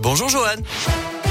Bonjour Johan.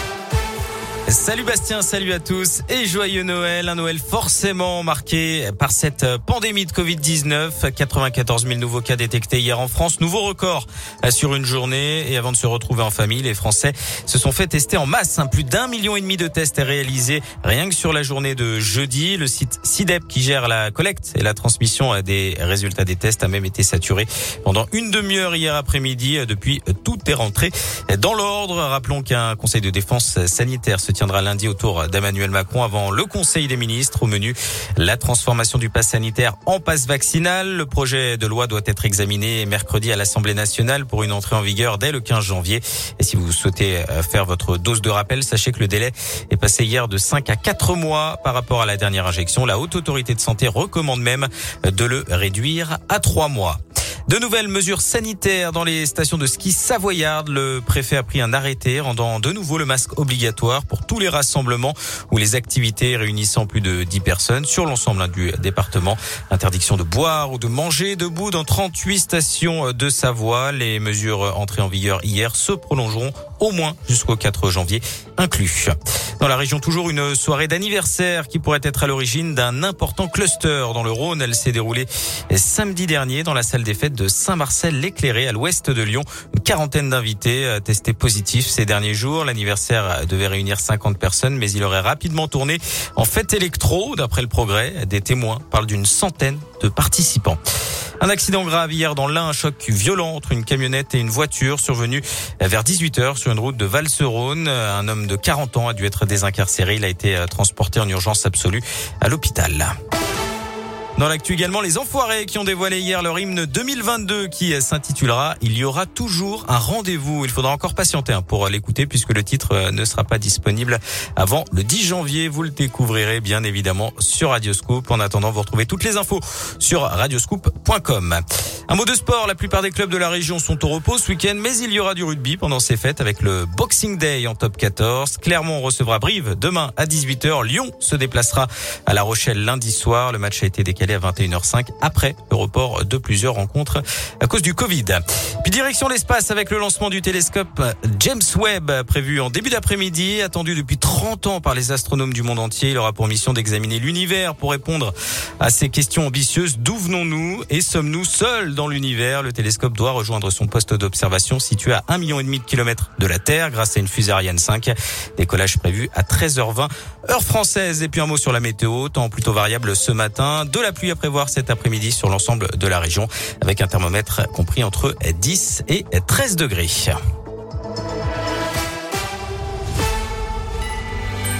Salut Bastien, salut à tous et joyeux Noël. Un Noël forcément marqué par cette pandémie de Covid-19. 94 000 nouveaux cas détectés hier en France. Nouveau record sur une journée. Et avant de se retrouver en famille, les Français se sont fait tester en masse. Plus d'un million et demi de tests est réalisé rien que sur la journée de jeudi. Le site CIDEP qui gère la collecte et la transmission des résultats des tests a même été saturé pendant une demi-heure hier après-midi. Depuis, tout est rentré dans l'ordre. Rappelons qu'un conseil de défense sanitaire se tiendra lundi autour d'Emmanuel Macron avant le Conseil des ministres. Au menu, la transformation du pass sanitaire en passe vaccinal. Le projet de loi doit être examiné mercredi à l'Assemblée nationale pour une entrée en vigueur dès le 15 janvier. Et si vous souhaitez euh, faire votre dose de rappel, sachez que le délai est passé hier de 5 à 4 mois par rapport à la dernière injection. La Haute Autorité de Santé recommande même de le réduire à 3 mois. De nouvelles mesures sanitaires dans les stations de ski savoyardes. Le préfet a pris un arrêté rendant de nouveau le masque obligatoire pour tous les rassemblements ou les activités réunissant plus de 10 personnes sur l'ensemble du département. Interdiction de boire ou de manger debout dans 38 stations de Savoie. Les mesures entrées en vigueur hier se prolongeront au moins jusqu'au 4 janvier inclus. Dans la région, toujours une soirée d'anniversaire qui pourrait être à l'origine d'un important cluster dans le Rhône. Elle s'est déroulée samedi dernier dans la salle des fêtes de Saint-Marcel-l'Éclairé à l'ouest de Lyon. Une quarantaine d'invités testés positifs ces derniers jours. L'anniversaire devait réunir 50 personnes, mais il aurait rapidement tourné en fête électro. D'après le progrès, des témoins parlent d'une centaine de participants. Un accident grave hier dans l'un, un choc violent entre une camionnette et une voiture survenu vers 18h sur une route de Valserone. Un homme de 40 ans a dû être désincarcéré. Il a été transporté en urgence absolue à l'hôpital. Dans l'actu également, les Enfoirés qui ont dévoilé hier leur hymne 2022 qui s'intitulera Il y aura toujours un rendez-vous. Il faudra encore patienter hein, pour l'écouter puisque le titre ne sera pas disponible avant le 10 janvier. Vous le découvrirez bien évidemment sur Radioscoop. En attendant, vous retrouvez toutes les infos sur radioscoop.com. Un mot de sport, la plupart des clubs de la région sont au repos ce week-end, mais il y aura du rugby pendant ces fêtes avec le Boxing Day en top 14. Clermont recevra Brive demain à 18h. Lyon se déplacera à La Rochelle lundi soir. Le match a été décalé à 21h05 après le report de plusieurs rencontres à cause du Covid. Puis direction l'espace avec le lancement du télescope James Webb prévu en début d'après-midi, attendu depuis 30 ans par les astronomes du monde entier. Il aura pour mission d'examiner l'univers pour répondre à ces questions ambitieuses. D'où venons-nous et sommes-nous seuls dans l'univers? Le télescope doit rejoindre son poste d'observation situé à 1,5 million de kilomètres de la Terre grâce à une fusée Ariane 5. Décollage prévu à 13h20 heure française. Et puis un mot sur la météo, temps plutôt variable ce matin. De la pluie à prévoir cet après-midi sur l'ensemble de la région avec un thermomètre compris entre 10 et 13 degrés.